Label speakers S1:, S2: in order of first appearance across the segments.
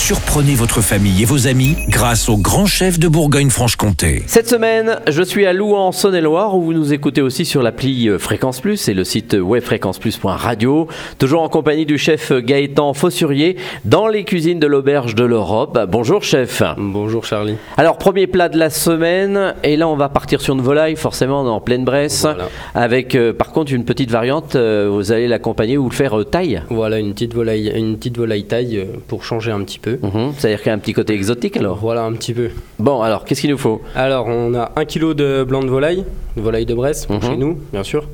S1: Surprenez votre famille et vos amis grâce au grand chef de Bourgogne-Franche-Comté.
S2: Cette semaine, je suis à Louan, en Saône-et-Loire, où vous nous écoutez aussi sur l'appli euh, Fréquence Plus et le site webfréquenceplus.radio. Toujours en compagnie du chef Gaëtan Fossurier dans les cuisines de l'Auberge de l'Europe. Bonjour chef.
S3: Bonjour Charlie.
S2: Alors, premier plat de la semaine, et là on va partir sur une volaille, forcément en pleine Bresse,
S3: Voilà.
S2: avec euh, par contre une petite variante, euh, vous allez l'accompagner ou le faire euh, taille.
S3: Voilà une petite volaille, une petite volaille taille pour changer un petit peu.
S2: Mhm. C'est-à-dire qu'il y a un petit côté exotique alors.
S3: Voilà un petit peu.
S2: Bon, alors qu'est-ce qu'il nous faut?
S3: Alors on a un kilo de blanc de volaille, de volaille de Bresse pour
S2: Mhm.
S3: chez nous, bien sûr.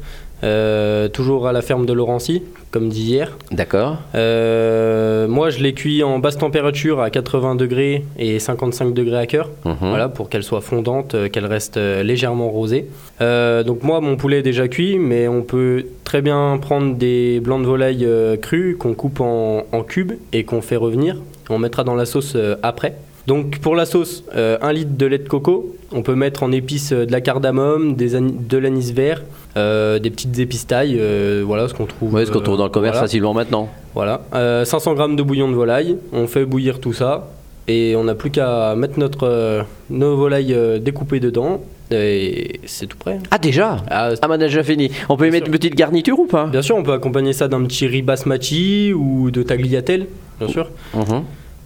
S3: Euh, toujours à la ferme de Laurency, comme dit hier.
S2: D'accord.
S3: Euh, moi je l'ai cuit en basse température à 80 degrés et 55 degrés à cœur.
S2: Mhm.
S3: Voilà, pour qu'elle soit fondante, euh, qu'elle reste légèrement rosée. Euh, donc moi, mon poulet est déjà cuit, mais on peut très bien prendre des blancs de volaille crus qu'on coupe en, en cubes et qu'on fait revenir. On mettra dans la sauce après. Donc pour la sauce, euh, un litre de lait de coco. On peut mettre en épices euh, de la cardamome, des de l'anis vert, euh, des petites épices taille, euh, voilà ce qu'on trouve.
S2: Ouais, ce qu'on trouve dans le
S3: euh,
S2: commerce
S3: voilà.
S2: facilement maintenant.
S3: Voilà, Euh, 500 grammes de bouillon de volaille, on fait bouillir tout ça et on n'a plus qu'à mettre notre, euh, nos volailles euh, découpées dedans et c'est tout prêt.
S2: Ah déjà?
S3: Ah,
S2: Ah, bah déjà fini. On peut y mettre une petite garniture ou pas?
S3: Bien sûr, on peut accompagner ça d'un petit riz basmati ou de tagliatelle, bien sûr.
S2: Mhm.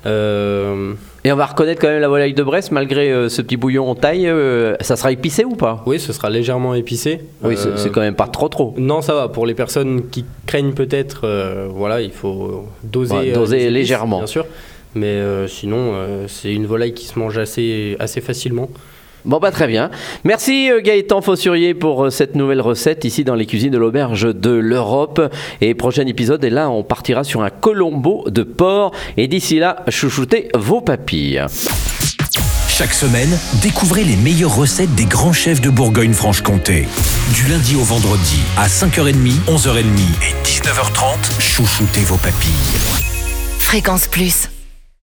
S3: Euh,
S2: Et on va reconnaître quand même la volaille de Brest, malgré euh, ce petit bouillon en taille. euh, ça sera épicé ou pas?
S3: Oui, ce sera légèrement épicé.
S2: Oui, c'est quand même pas trop trop.
S3: Non, ça va. Pour les personnes qui craignent peut-être, voilà, il faut doser,
S2: Ouais, doser
S3: épices,
S2: légèrement.
S3: bien sûr. Mais sinon, c'est une volaille qui se mange assez, assez facilement.
S2: Bon, bah très bien. Merci euh, Gaëtan Fossurier pour euh, cette nouvelle recette ici dans les cuisines de l'Auberge de l'Europe. Et prochain épisode, et là, on partira sur un colombo de porc. Et d'ici là, chouchoutez vos papilles.
S1: Chaque semaine, découvrez les meilleures recettes des grands chefs de Bourgogne-Franche-Comté. Du lundi au vendredi, à 5h30, 11h30 et 19h30, chouchoutez vos papilles.
S4: Fréquence Plus.